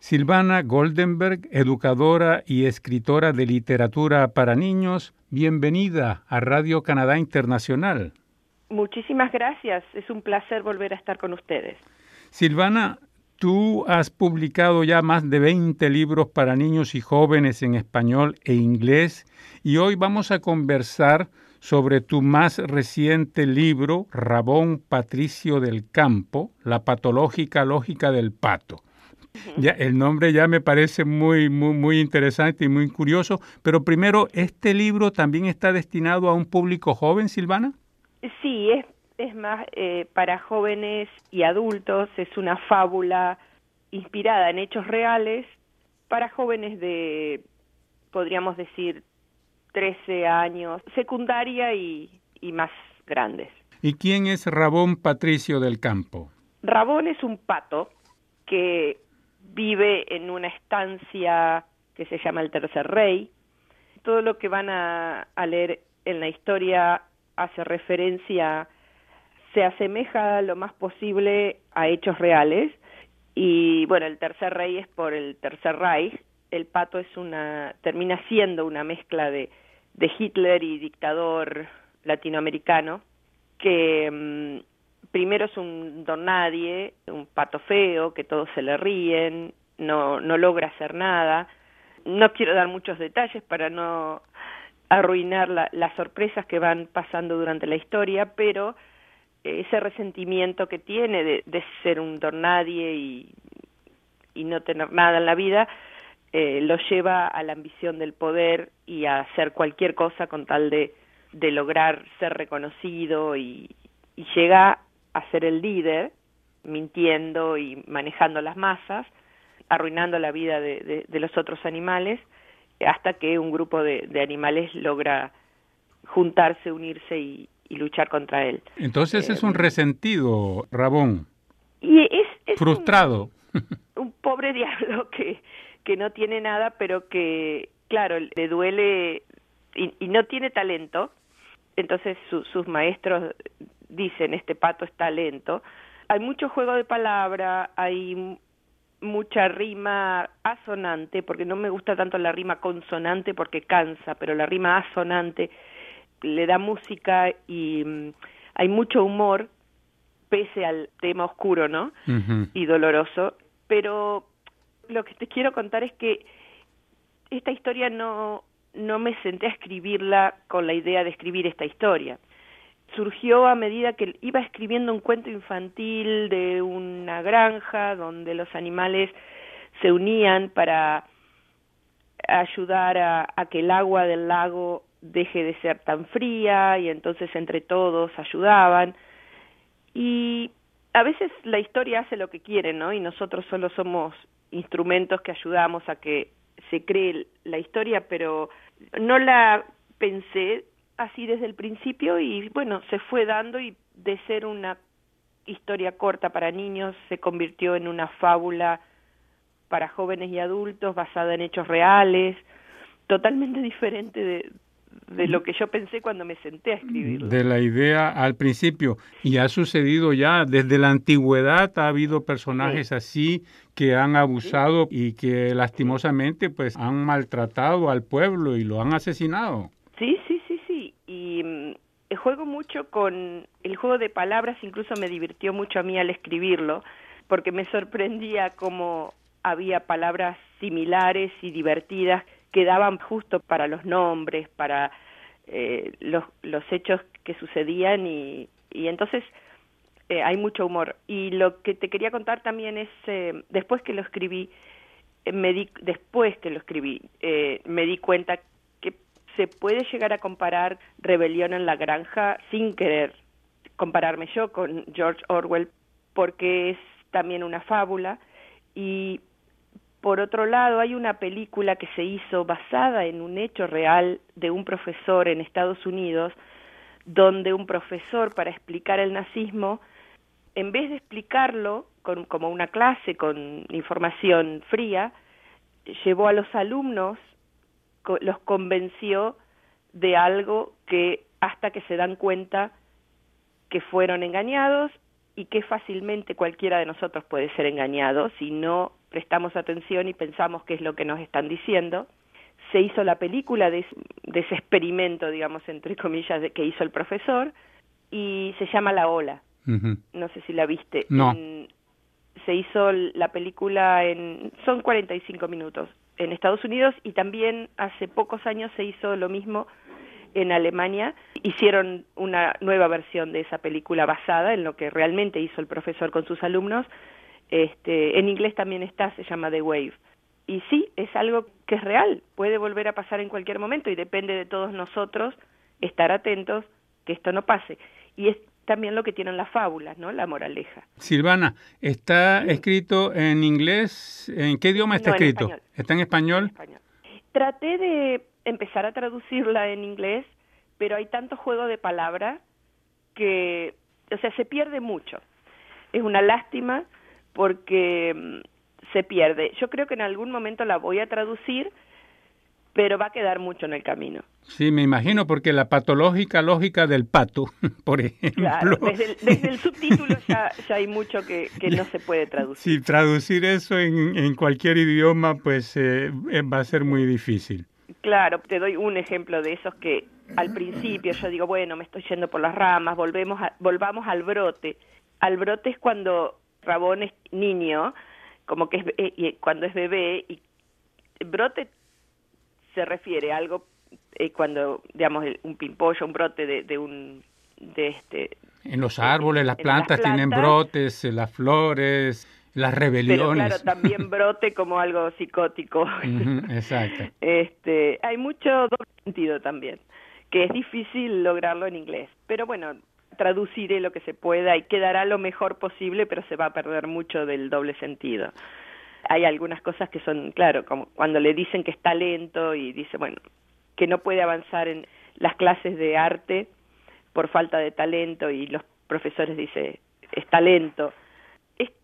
Silvana Goldenberg, educadora y escritora de literatura para niños, bienvenida a Radio Canadá Internacional. Muchísimas gracias, es un placer volver a estar con ustedes. Silvana, tú has publicado ya más de 20 libros para niños y jóvenes en español e inglés y hoy vamos a conversar sobre tu más reciente libro, Rabón Patricio del Campo, La patológica lógica del pato. Ya, el nombre ya me parece muy, muy, muy interesante y muy curioso, pero primero, ¿este libro también está destinado a un público joven, Silvana? Sí, es, es más eh, para jóvenes y adultos, es una fábula inspirada en hechos reales para jóvenes de, podríamos decir, 13 años, secundaria y, y más grandes. ¿Y quién es Rabón Patricio del Campo? Rabón es un pato que vive en una estancia que se llama el Tercer Rey. Todo lo que van a, leer en la historia hace referencia, se asemeja lo más posible a hechos reales. Y bueno, el Tercer Rey es por el Tercer Reich. El pato es una, termina siendo una mezcla de, de Hitler y dictador latinoamericano que mm, primero es un don nadie, un pato feo, que todos se le ríen, no, no logra hacer nada. No quiero dar muchos detalles para no arruinar las sorpresas que van pasando durante la historia, pero ese resentimiento que tiene de, de ser un don nadie y, y, no tener nada en la vida, eh, lo lleva a la ambición del poder y a hacer cualquier cosa con tal de, de lograr ser reconocido y, y llega a ser el líder, mintiendo y manejando las masas, arruinando la vida de, los otros animales, hasta que un grupo de, animales logra juntarse, unirse y, luchar contra él. Entonces es un eh, resentido, Rabón. Y es, frustrado. Un, pobre diablo que, que no tiene nada, pero que, claro, le duele y, no tiene talento. Entonces sus maestros dicen este pato está lento. Hay mucho juego de palabra, hay mucha rima asonante, porque no me gusta tanto la rima consonante porque cansa, pero la rima asonante le da música y mm, hay mucho humor pese al tema oscuro, ¿no? Y doloroso, pero lo que te quiero contar es que esta historia no no me senté a escribirla con la idea de escribir esta historia surgió a medida que iba escribiendo un cuento infantil de una granja donde los animales se unían para ayudar a, que el agua del lago deje de ser tan fría y entonces entre todos ayudaban y a veces la historia hace lo que quiere, ¿no? Y nosotros solo somos instrumentos que ayudamos a que se cree la historia, pero no la pensé así desde el principio y bueno, se fue dando y de ser una historia corta para niños se convirtió en una fábula para jóvenes y adultos basada en hechos reales, totalmente diferente de, de lo que yo pensé cuando me senté a escribirlo. De la idea al principio. Y ha sucedido ya, desde la antigüedad ha habido personajes así que han abusado y que lastimosamente pues han maltratado al pueblo y lo han asesinado. Juego mucho con el juego de palabras, incluso me divirtió mucho a mí al escribirlo, porque me sorprendía cómo había palabras similares y divertidas que daban justo para los nombres, para eh, los, hechos que sucedían y, y entonces eh, hay mucho humor. Y lo que te quería contar también es, eh, después que lo escribí, me di, después que lo escribí, me di cuenta se puede llegar a comparar Rebelión en la Granja sin querer compararme yo con George Orwell porque es también una fábula. Y por otro lado hay una película que se hizo basada en un hecho real de un profesor en Estados Unidos donde un profesor para explicar el nazismo en vez de explicarlo con, como una clase con información fría llevó a los alumnos los convenció de algo que hasta que se dan cuenta que fueron engañados y que fácilmente cualquiera de nosotros puede ser engañado si no prestamos atención y pensamos qué es lo que nos están diciendo. Se hizo la película de, ese experimento, digamos, entre comillas, de, que hizo el profesor, y se llama La Ola. No sé si la viste. No. se hizo la película en... son 45 minutos en Estados Unidos y también hace pocos años se hizo lo mismo en Alemania. Hicieron una nueva versión de esa película basada en lo que realmente hizo el profesor con sus alumnos. Este, en inglés también está, se llama The Wave. Y sí, es algo que es real, puede volver a pasar en cualquier momento y depende de todos nosotros estar atentos que esto no pase. Y es también lo que tienen las fábulas, ¿no? La moraleja. Silvana, ¿está escrito en inglés? ¿En qué idioma está escrito? ¿Está en español? en español? Traté de empezar a traducirla en inglés, pero hay tanto juego de palabras que, o sea, se pierde mucho. Es una lástima porque mm, se pierde. Yo creo que en algún momento la voy a traducir, pero va a quedar mucho en el camino. Sí, me imagino, porque la patológica lógica del pato, por ejemplo. Claro, desde el, subtítulo ya, hay mucho que, no se puede traducir. Sí, traducir eso en, cualquier idioma, pues eh, va a ser muy difícil. Claro, te doy un ejemplo de esos que al principio yo digo, bueno, me estoy yendo por las ramas, volvemos volvamos al brote. Al brote es cuando Rabón es niño, como que es eh, cuando es bebé y brote se refiere a algo eh, cuando digamos un pimpollo, un brote de, de un de este en los árboles, las plantas, tienen brotes, eh, las flores, las rebeliones. Pero claro, también brote como algo psicótico. exacto. Este, hay mucho doble sentido también, que es difícil lograrlo en inglés. Pero bueno, traduciré lo que se pueda y quedará lo mejor posible, pero se va a perder mucho del doble sentido. Hay algunas cosas que son, claro, como cuando le dicen que es talento y dice, bueno, que no puede avanzar en las clases de arte por falta de talento y los profesores dicen, es talento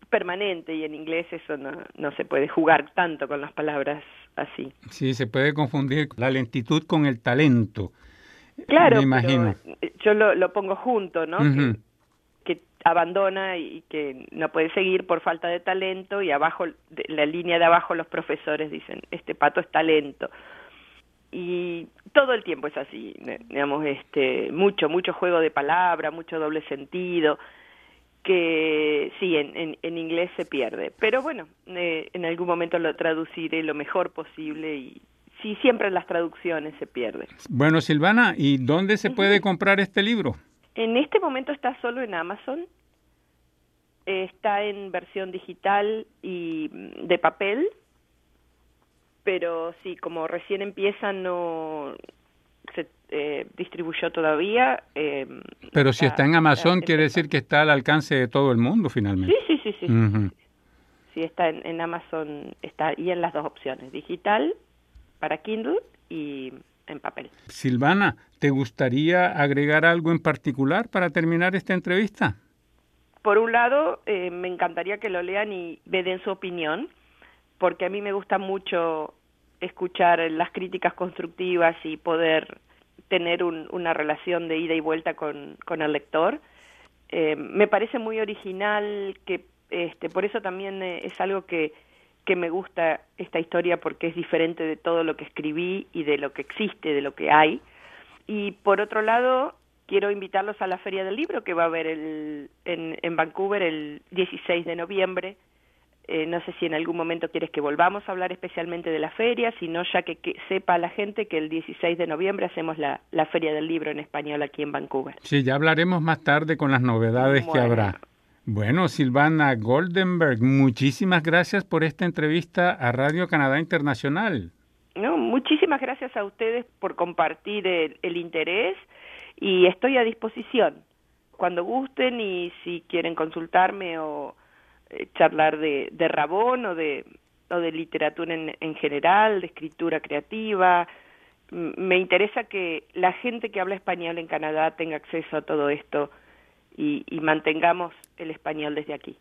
permanente y en inglés eso no, no se puede jugar tanto con las palabras así. Sí, se puede confundir la lentitud con el talento. Claro, Me imagino. yo lo, lo, pongo junto, ¿no? que, abandona y que no puede seguir por falta de talento y abajo, la línea de abajo los profesores dicen, este pato es talento. Y todo el tiempo es así, digamos, este, mucho, mucho juego de palabra, mucho doble sentido que sí, en, en, inglés se pierde. Pero bueno, eh, en algún momento lo traduciré lo mejor posible y sí, siempre en las traducciones se pierde. Bueno, Silvana, ¿y dónde se puede comprar este libro? En este momento está solo en Amazon. Está en versión digital y mm, de papel, pero sí, como recién empieza no se eh, distribuyó todavía. Eh, Pero si está en Amazon, quiere decir que está al alcance de todo el mundo finalmente. Sí, sí, sí, sí. Sí, está en, Amazon, está y en las dos opciones, digital para Kindle y en papel. Silvana, ¿te gustaría agregar algo en particular para terminar esta entrevista? Por un lado, eh, me encantaría que lo lean y me den su opinión, porque a mí me gusta mucho escuchar las críticas constructivas y poder tener una relación de ida y vuelta con, con el lector. Eh, me parece muy original, que este, por eso también eh, es algo que, que me gusta esta historia porque es diferente de todo lo que escribí y de lo que existe, de lo que hay. Y por otro lado, quiero invitarlos a la Feria del Libro que va a haber el, en, en Vancouver el 16 de noviembre eh, no sé si en algún momento quieres que volvamos a hablar especialmente de la feria, sino ya que, sepa la gente que el 16 de noviembre hacemos la, la, Feria del Libro en español aquí en Vancouver. Sí, ya hablaremos más tarde con las novedades que habrá. Bueno, Silvana Goldenberg, muchísimas gracias por esta entrevista a Radio Canadá Internacional. No, muchísimas gracias a ustedes por compartir el interés y estoy a disposición cuando gusten y si quieren consultarme o eh, charlar de, de Rabón o de, o de literatura en, en general, de escritura creativa. Me interesa que la gente que habla español en Canadá tenga acceso a todo esto y, y mantengamos el español desde aquí.